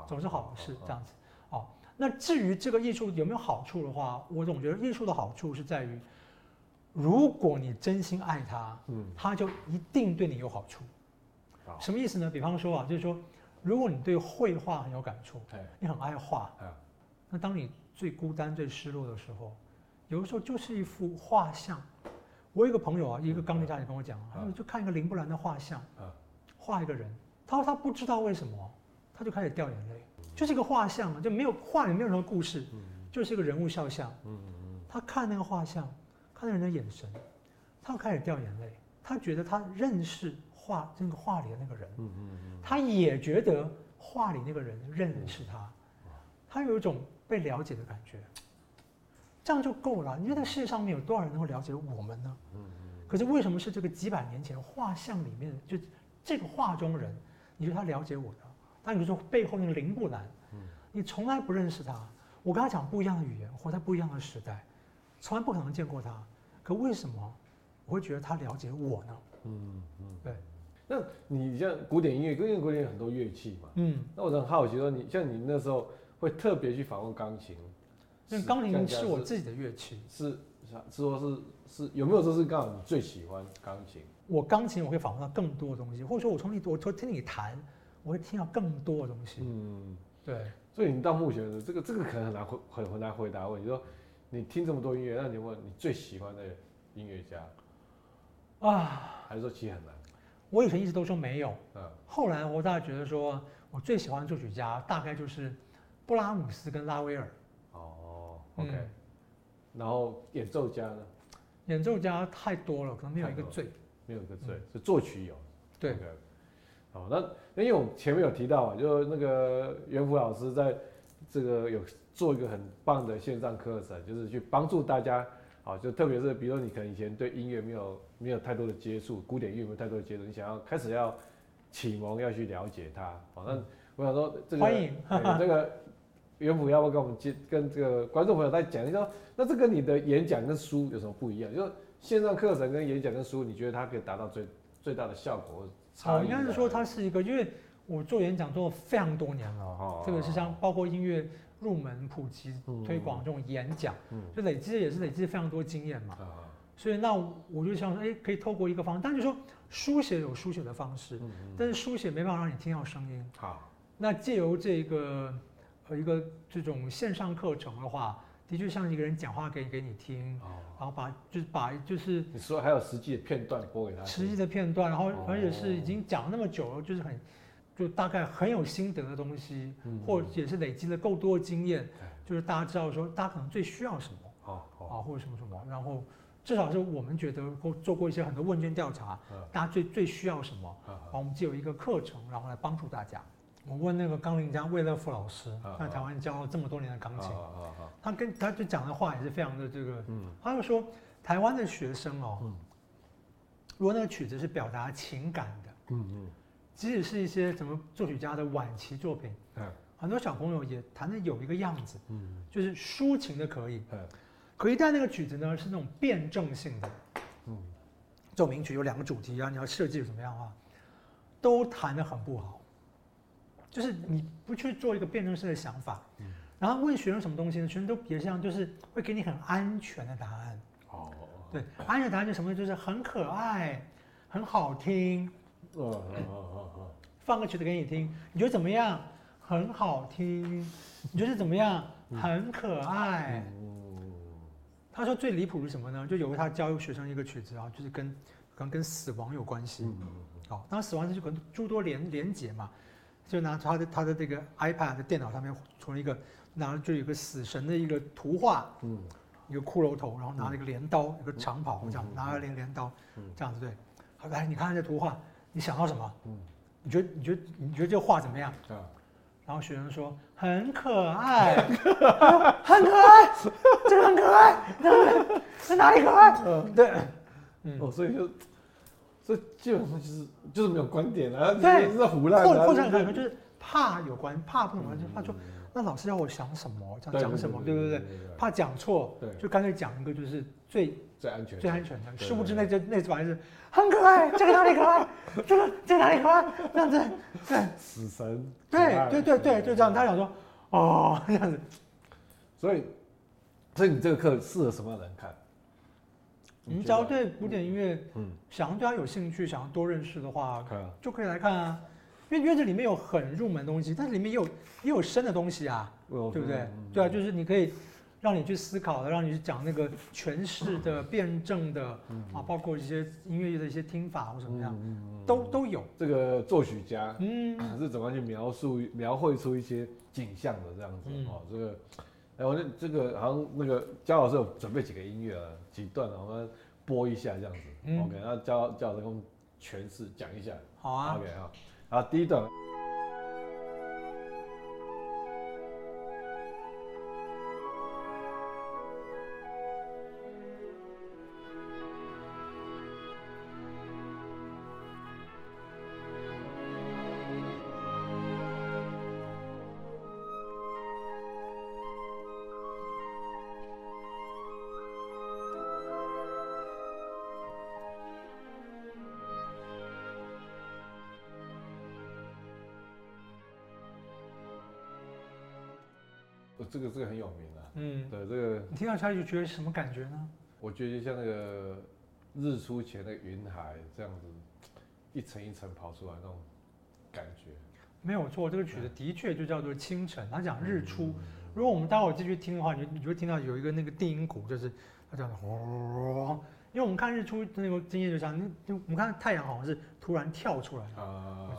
总是好事这样子。哦，那至于这个艺术有没有好处的话，我总觉得艺术的好处是在于。如果你真心爱它，嗯，它就一定对你有好处。好，什么意思呢？比方说啊，就是说，如果你对绘画很有感触，你很爱画，那当你最孤单、最失落的时候，有的时候就是一幅画像。我有一个朋友啊，一个钢琴家也跟我讲，他说就看一个林布兰的画像，画一个人，他说他不知道为什么，他就开始掉眼泪，就是一个画像啊，就没有画里没有什么故事，就是一个人物肖像，他看那个画像。看那人的眼神，他开始掉眼泪。他觉得他认识画那个画里的那个人，嗯嗯嗯，他也觉得画里那个人认识他，他有一种被了解的感觉。这样就够了。你觉得世界上面有多少人能够了解我们呢？嗯嗯。可是为什么是这个几百年前画像里面就这个画中人，你觉得他了解我的？但你说背后那个林布兰，你从来不认识他。我跟他讲不一样的语言，活在不一样的时代。从来不可能见过他，可为什么我会觉得他了解我呢？嗯嗯，对。那你像古典音乐，因为古典有很多乐器嘛，嗯，那我很好奇说，你像你那时候会特别去访问钢琴，因为钢琴是我自己的乐器，是是说是是有没有说是刚好你最喜欢钢琴？我钢琴我会访问到更多的东西，或者说我从你我从听你弹，我会听到更多的东西。嗯，对。所以你到目前为止，这个这个可能很难回很很难回答问题说。你听这么多音乐，那你问你最喜欢的音乐家啊？还是说其实很难？我以前一直都说没有，嗯，后来我大概觉得说，我最喜欢的作曲家大概就是布拉姆斯跟拉威尔。哦，OK，嗯，然后演奏家呢？演奏家太多了，可能没有一个最，没有一个最，是作曲有。对，好，那那因为我前面有提到啊，就那个袁福老师在这个有。做一个很棒的线上课程，就是去帮助大家，好，就特别是比如说你可能以前对音乐没有没有太多的接触，古典音乐没有太多的接触，你想要开始要启蒙，要去了解它，好，那我想说这个欢迎这个袁福要不要跟我们接跟这个观众朋友再讲一下，那这跟你的演讲跟书有什么不一样？就是线上课程跟演讲跟书，你觉得它可以达到最最大的效果？好，应该是说它是一个，因为我做演讲做了非常多年了，哦，这个是像包括音乐。入门普及推广这种演讲，就累积也是累积非常多经验嘛。所以那我就想说，哎，可以透过一个方式，但是说书写有书写的方式，但是书写没办法让你听到声音。好，那借由这个呃一个这种线上课程的话，的确像一个人讲话给给你听，然后把就是把就是你说还有实际的片段播给他，实际的片段，然后而且是已经讲了那么久了，就是很。就大概很有心得的东西，或者也是累积了够多的经验，就是大家知道说，大家可能最需要什么，啊，或者什么什么，然后至少是我们觉得或做过一些很多问卷调查，大家最最需要什么，然后我们就有一个课程，然后来帮助大家。我问那个钢琴家魏乐富老师，在台湾教了这么多年的钢琴，他跟他就讲的话也是非常的这个，嗯，他就说台湾的学生哦，如果那个曲子是表达情感的，嗯嗯，即使是一些什么作曲家的晚期作品，嗯，很多小朋友也弹的有一个样子，嗯，就是抒情的可以，嗯，可一旦那个曲子呢是那种辩证性的，嗯，奏鸣曲有两个主题啊，你要设计怎么样啊，都弹的很不好。就是你不去做一个辩证式的想法，嗯、然后问学生什么东西呢？学生都比较像，就是会给你很安全的答案。哦，对，安全答案就什么？就是很可爱，很好听。哦哦哦哦。放个曲子给你听，你觉得怎么样？很好听。你觉得怎么样？很可爱。嗯、他说最离谱是什么呢？就有个他教学生一个曲子啊，就是跟可能跟死亡有关系。嗯。好，当然死亡是就跟诸多连连结嘛。就拿他的他的这个 iPad 的电脑上面，从一个拿就有个死神的一个图画，嗯，一个骷髅头，然后拿了一个镰刀，一个长袍这样，拿了镰镰刀，这样子对。好，来你看看这图画，你想到什么？嗯，你觉得你觉得你觉得这个画怎么样？然后学生说很可爱，很可爱，这 个很可爱，在哪里可爱？嗯，对，嗯，哦，所以就。这基本上就是就是没有观点啊，对，是胡乱，或或者可能就是怕有关，怕不能完全怕说，那老师要我想什么，这样讲什么，对不对？怕讲错，就干脆讲一个就是最最安全、最安全的。殊不知那这那玩意是很可爱，这个哪里可爱？这个这个哪里可爱？这样子，对，死神，对对对对，就这样。他想说，哦，这样子，所以，所以你这个课适合什么样的人看？你只要对古典音乐，嗯，想要对它有兴趣，想要多认识的话，就可以来看啊。因为因为这里面有很入门的东西，但是里面也有也有深的东西啊，对不对？对啊，就是你可以让你去思考的，让你去讲那个诠释的、辩证的啊，包括一些音乐的一些听法或什么样，都都有。这个作曲家，嗯，是怎么样去描述、描绘出一些景象的这样子哦，这个。哎，我这这个好像那个焦老师有准备几个音乐啊，几段啊，我们播一下这样子。嗯、OK，那焦焦老师给我们诠释讲一下。好啊。OK 好，好，第一段。这个这个很有名的，嗯，对这个，你听到它就觉得什么感觉呢？我觉得像那个日出前的云海这样子，一层一层跑出来那种感觉。没有错，这个曲子的确就叫做清晨。他讲日出，如果我们待会儿继续听的话，你你就会听到有一个那个定音鼓，就是它这样的，因为我们看日出那个经验就像，那就我们看太阳好像是突然跳出来的，啊，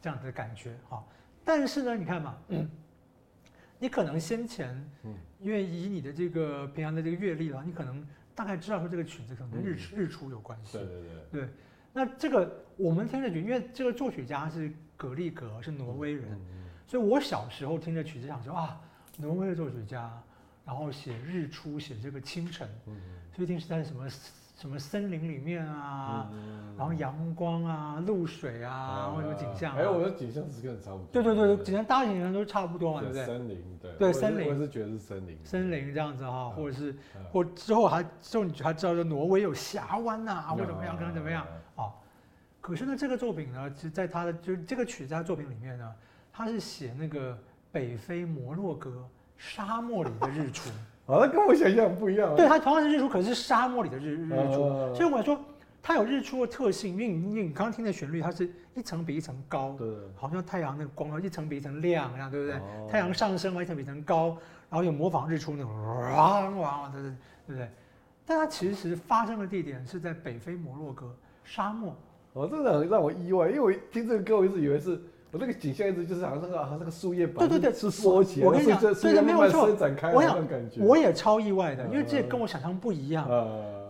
这样子的感觉哈。但是呢，你看嘛，嗯。你可能先前，嗯，因为以你的这个平常的这个阅历的话，你可能大概知道说这个曲子可能跟日日出有关系。对对对。对，那这个我们听着曲，因为这个作曲家是格力格，是挪威人，所以我小时候听着曲子想说啊，挪威的作曲家，然后写日出，写这个清晨，所以一定是在什么。什么森林里面啊，然后阳光啊，露水啊，或者什么景象？哎，我的景象是跟你差不多。对对对，景象大家景象都差不多嘛，对不对？森林，对。对森林，我是觉得是森林。森林这样子哈，或者是，或之后还之后你还知道说挪威有峡湾呐，或怎么样，可能怎么样啊？可是呢，这个作品呢，其实在他的就是这个曲在作品里面呢，他是写那个北非摩洛哥沙漠里的日出。啊，那跟我想象不一样。对，它同样是日出，可是是沙漠里的日日出。所以我说，它有日出的特性，因为因为你刚刚听的旋律，它是一层比一层高，对，好像太阳那个光一层比一层亮一样，对不对？太阳上升，一层比一层高，然后有模仿日出那种哇哇的，对不对？但它其实发生的地点是在北非摩洛哥沙漠。哦，这个很让我意外，因为我听这个歌，我一直以为是。我那个景象一直就是好像那个好像那个树叶板，对对对，是缩起来，我跟你讲，对对，没有错，展开我想，我也超意外的，因为这也跟我想象不一样。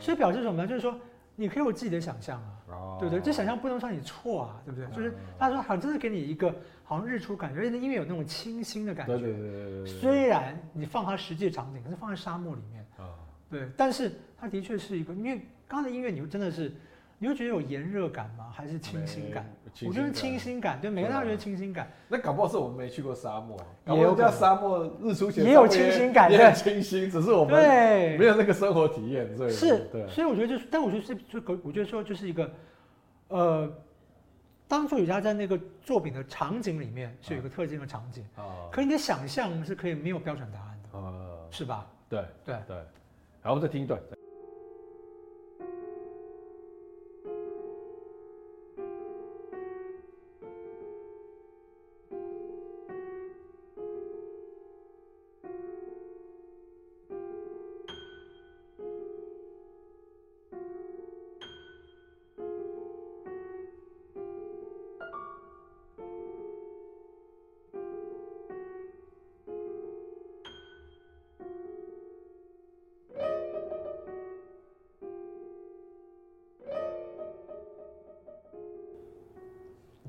所以表示什么呢？就是说，你可以有自己的想象啊，哦、对不对？这想象不能算你错啊，对不对？嗯、就是他说好像真的给你一个好像日出感觉，而且音乐有那种清新的感觉。对对对对对。虽然你放它实际场景，可是放在沙漠里面啊，哦、对，但是它的确是一个，因为刚才音乐，你就真的是。你会觉得有炎热感吗？还是清新感？我觉得清新感，对，每个人都觉得清新感。那搞不好是我们没去过沙漠，也有叫沙漠日出前也有清新感，也很清新，只是我们对没有那个生活体验，所以是，对，所以我觉得就是，但我觉得是就我觉得说就是一个，呃，当作曲家在那个作品的场景里面是有一个特定的场景，啊可你的想象是可以没有标准答案的，是吧？对对对，然后我们再听一段。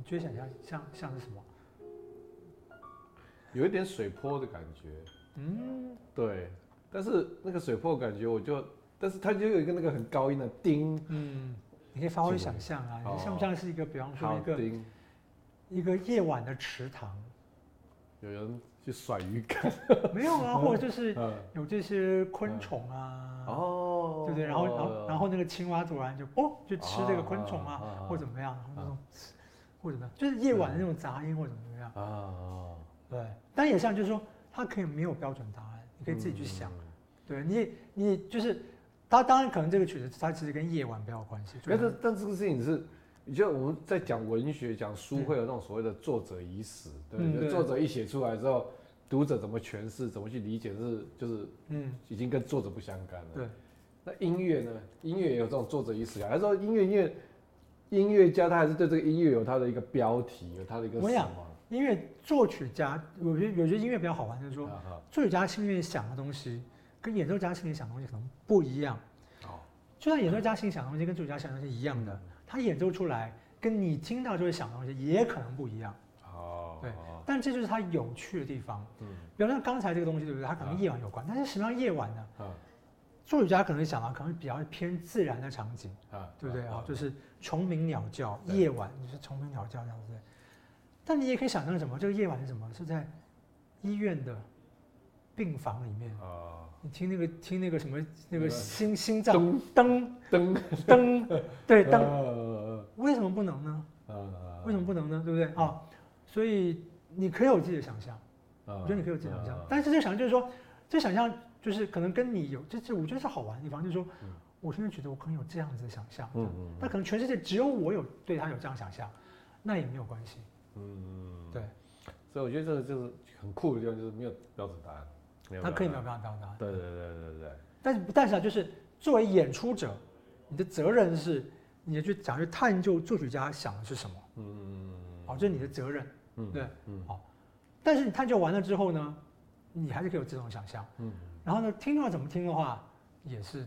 觉得想象像像是什么？有一点水波的感觉，嗯，对。但是那个水波感觉，我就，但是它就有一个那个很高音的叮，嗯，你可以发挥想象啊，你像不像是一个，比方说一个一个夜晚的池塘，有人去甩鱼竿，没有啊，或者就是有这些昆虫啊，哦，对不对？然后然后然后那个青蛙突然就哦，就吃这个昆虫啊，或怎么样。或者呢，就是夜晚的那种杂音，或者怎么样啊？对，但也像就是说，它可以没有标准答案，你可以自己去想。对你，你就是，它当然可能这个曲子它其实跟夜晚比较有关系。但是，但这个事情是，你觉得我们在讲文学、讲书会有那种所谓的作者已死，对，作者一写出来之后，读者怎么诠释、怎么去理解，是就是嗯，已经跟作者不相干了。对，那音乐呢？音乐也有这种作者已死啊？还是说音乐音乐？音乐家他还是对这个音乐有他的一个标题，有他的一个什么？我想，音乐作曲家，我觉得有些音乐比较好玩，就是说，作曲家心里面想的东西，跟演奏家心里想的东西可能不一样。哦。就算演奏家心里想的东西跟作曲家想的东西一样的，他演奏出来跟你听到就会想的东西也可能不一样。哦。对。但这就是他有趣的地方。嗯。比如说刚才这个东西，对不对？它可能夜晚有关，但是什么样夜晚呢？作曲家可能想到可能比较偏自然的场景，啊，对不对啊？就是虫鸣鸟叫，夜晚就是虫鸣鸟叫这样子。但你也可以想象什么？这个夜晚是什么？是在医院的病房里面啊。你听那个听那个什么那个心心脏噔噔噔，对 噔。为什么不能呢？为什么不能呢？对不对啊？所以你可以有自己的想象，我觉得你可以有自己的想象。但是这想象就是说，这想象。就是可能跟你有，这这我觉得是好玩的地方，就是说，我现在觉得我可能有这样子的想象，嗯嗯，那可能全世界只有我有对他有这样想象，那也没有关系，嗯，对，所以我觉得这个就是很酷的地方，就是没有标准答案，他可以没有标准答案，对对对。对对，但是但是啊，就是作为演出者，你的责任是，你要去想去探究作曲家想的是什么，嗯嗯嗯，好，这是你的责任，嗯，对，嗯，好，但是你探究完了之后呢，你还是可以有这种想象，嗯。然后呢，听到怎么听的话，也是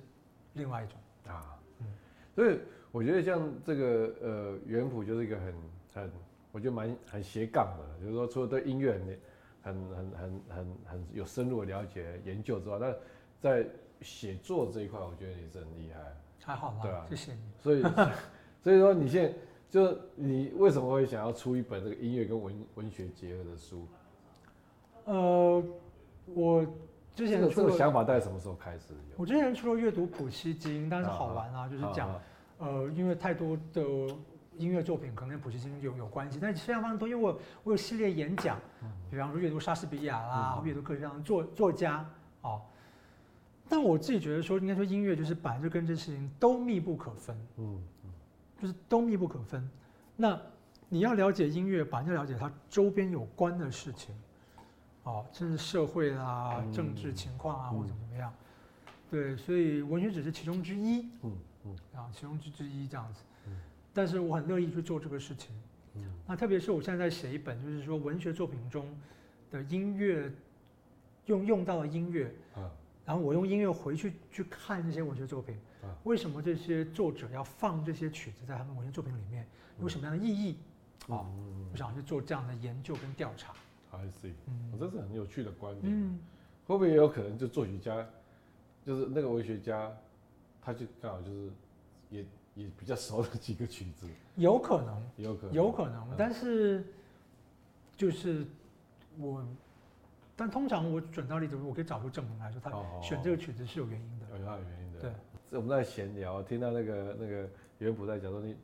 另外一种啊。嗯，所以我觉得像这个呃，原谱就是一个很很，我觉得蛮很斜杠的，就是说除了对音乐很很很很很很有深入的了解研究之外，那在写作这一块，我觉得也是很厉害。还好吗？对啊，谢谢你。所以所以说你现在就你为什么会想要出一本这个音乐跟文文学结合的书？呃，我。之前这个想法大概什么时候开始？我之前除了阅读普希金，但是好玩啊，就是讲，呃，因为太多的音乐作品可能跟普希金有有关系，但是非常非常多，因为我我有系列演讲，比方说阅读莎士比亚啦，阅读各式各样的作作家哦。但我自己觉得说，应该说音乐就是本来就跟这事情都密不可分，嗯，就是都密不可分。那你要了解音乐，本来就了解它周边有关的事情。哦，甚至社会啊、政治情况啊，或者怎么怎么样，对，所以文学只是其中之一，嗯嗯，啊，其中之之一这样子，但是我很乐意去做这个事情，嗯，那特别是我现在在写一本，就是说文学作品中的音乐用用到的音乐，啊，然后我用音乐回去去看这些文学作品，啊、为什么这些作者要放这些曲子在他们文学作品里面，有什么样的意义？啊、我想去做这样的研究跟调查。I see，嗯，这是很有趣的观点。嗯，会不会也有可能就作曲家，就是那个文学家，他就刚好就是也也比较熟的几个曲子？有可能，有可能，有可能，但是就是我。但通常我准到例子，我可以找出证明来说，他选这个曲子是有原因的，有他的原因的。对，我们在闲聊，听到那个那个元溥在讲说，你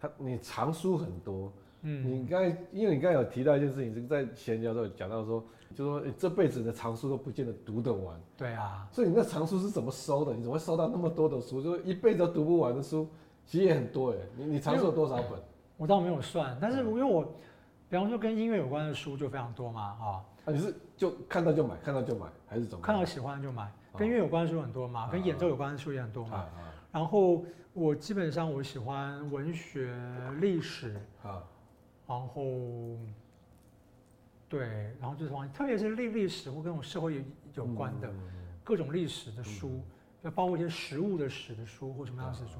他你藏书很多，嗯，你刚才因为你刚才有提到一件事情，是在闲聊的时候讲到说，就说你这辈子的藏书都不见得读得完。对啊，所以你那藏书是怎么收的？你怎么会收到那么多的书？就是一辈子都读不完的书，其实也很多哎。你你藏书有多少本？我倒没有算，但是因为我，比方说跟音乐有关的书就非常多嘛，啊。啊，你是就看到就买，看到就买，还是怎么？看到喜欢就买，跟音乐有关的书很多嘛，跟演奏有关的书也很多嘛。然后我基本上我喜欢文学、历史啊，然后对，然后就是特别是历历史或跟我社会有有关的各种历史的书，要包括一些食物的史的书或什么样子的书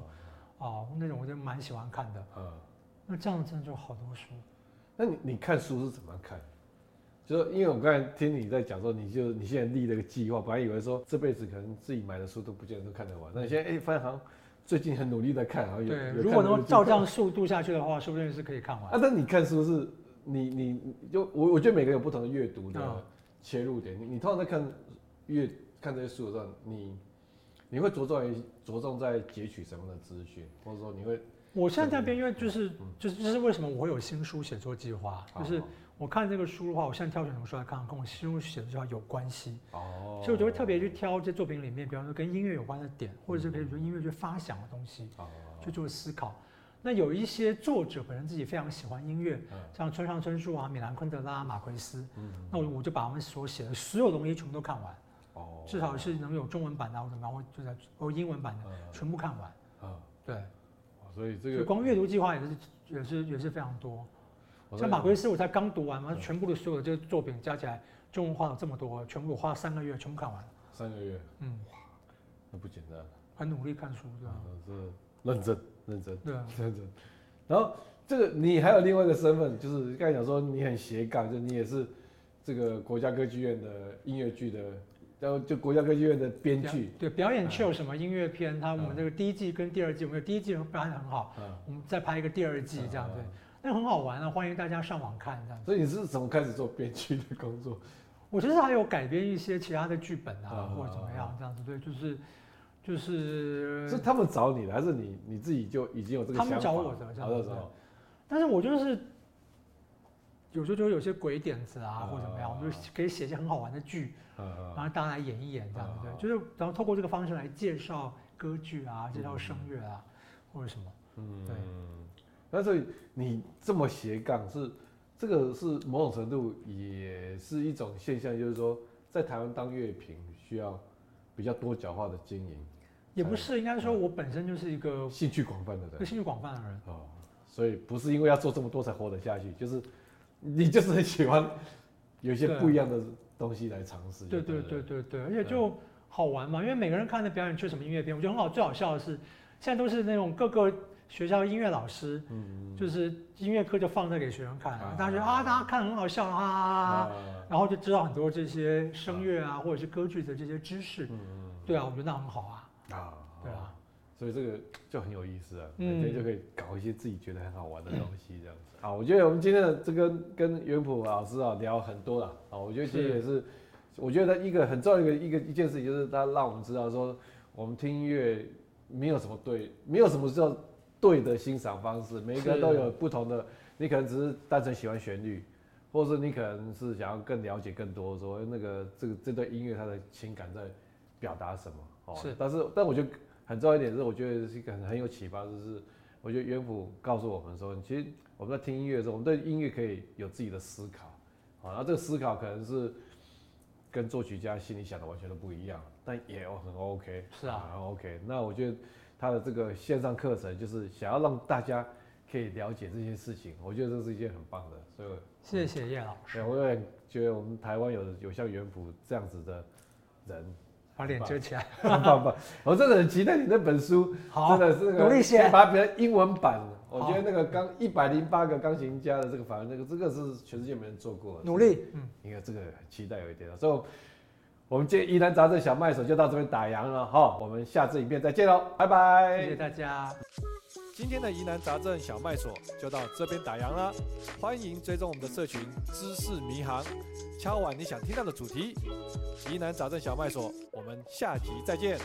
啊，那种我就蛮喜欢看的。嗯，那这样真的就好多书。那你你看书是怎么看？就因为我刚才听你在讲说，你就你现在立了个计划，本来以为说这辈子可能自己买的书都不见得都看得完，那你现在哎，发现好像最近很努力在看，好像有。对，如果能够照这样速度下去的话，说不定是可以看完。啊，但你看书是，你你就我我觉得每个人有不同的阅读的切入点。你你通常在看阅看这些书的时候，你你会着重于着重在截取什么样的资讯，或者说你会？我现在在边，因为就是就是就是为什么我会有新书写作计划，就是。我看这个书的话，我现在挑选什么书来看，跟我心中写的这句话有关系。哦，所以我就会特别去挑这作品里面，比方说跟音乐有关的点，或者是可以说音乐去发想的东西，哦，去做思考。那有一些作者本身自己非常喜欢音乐，像村上春树啊、米兰昆德拉、马奎斯，那我我就把他们所写的所有东西全部都看完。哦，至少是能有中文版的或者然后就在哦英文版的全部看完。嗯，对。所以这个光阅读计划也是也是也是非常多。像马奎斯，我才刚读完嘛，全部的所有的这个作品加起来，中文化了这么多，全部我花了三个月全部看完了。三个月，嗯，哇，那不简单。很努力看书，对吧？是认真，认真，对啊，认真。然后这个你还有另外一个身份，就是刚才讲说你很斜杠，就你也是这个国家歌剧院的音乐剧的，然后就国家歌剧院的编剧。对，表演秀什么音乐片，他我们这个第一季跟第二季，我们第一季表演很好，我们再拍一个第二季这样对。那很好玩啊，欢迎大家上网看这样。所以你是怎么开始做编剧的工作？我其实还有改编一些其他的剧本啊，或者怎么样这样子。对，就是就是。是他们找你的，还是你你自己就已经有这个想法？他们找我的这样子。但是我就是有时候就有些鬼点子啊，或者怎么样，我就可以写一些很好玩的剧，然后大家来演一演这样子。对，就是然后透过这个方式来介绍歌剧啊，介绍声乐啊，或者什么。嗯，对。但是你这么斜杠是，这个是某种程度也是一种现象，就是说在台湾当乐评需要比较多角化的经营。也不是，应该说我本身就是一个兴趣广泛的人，兴趣广泛的人哦，所以不是因为要做这么多才活得下去，就是你就是很喜欢有一些不一样的东西来尝试。对对对对对，而且就好玩嘛，因为每个人看的表演缺什么音乐片，我觉得很好。最好笑的是，现在都是那种各个。学校音乐老师，嗯，就是音乐课就放在给学生看，大家觉得啊，大家看很好笑啊，然后就知道很多这些声乐啊，或者是歌剧的这些知识，嗯，对啊，我觉得那很好啊，啊，对啊，所以这个就很有意思啊，每天就可以搞一些自己觉得很好玩的东西这样子。啊，我觉得我们今天的这个跟袁普老师啊聊很多了啊，我觉得其实也是，我觉得一个很重要的一个一个一件事情就是他让我们知道说，我们听音乐没有什么对，没有什么叫。对的欣赏方式，每个都有不同的。你可能只是单纯喜欢旋律，或者是你可能是想要更了解更多，说那个这个这段音乐它的情感在表达什么。哦，是。但是，但我觉得很重要一点是，我觉得是一个很很有启发，就是我觉得元溥告诉我们说，其实我们在听音乐的时候，我们对音乐可以有自己的思考。啊，然后这个思考可能是跟作曲家心里想的完全都不一样，但也很 OK。是啊，很 OK。那我觉得。他的这个线上课程就是想要让大家可以了解这些事情，我觉得这是一件很棒的，所以谢谢叶老师。我也觉得我们台湾有有像元溥这样子的人，把脸遮起来。棒棒棒！我真的很期待你那本书，真的是努力写，把它变成英文版。我觉得那个钢一百零八个钢琴家的这个反而那个这个是全世界没人做过的。努力，嗯，应该这个很期待有一点。所以，我们今天疑难杂症小麦手就到这边打烊了哈，我们下次影片再见喽，拜拜！谢谢大家。今天的疑难杂症小麦所就到这边打烊了，欢迎追踪我们的社群知识迷航，敲完你想听到的主题，疑难杂症小麦所，我们下集再见。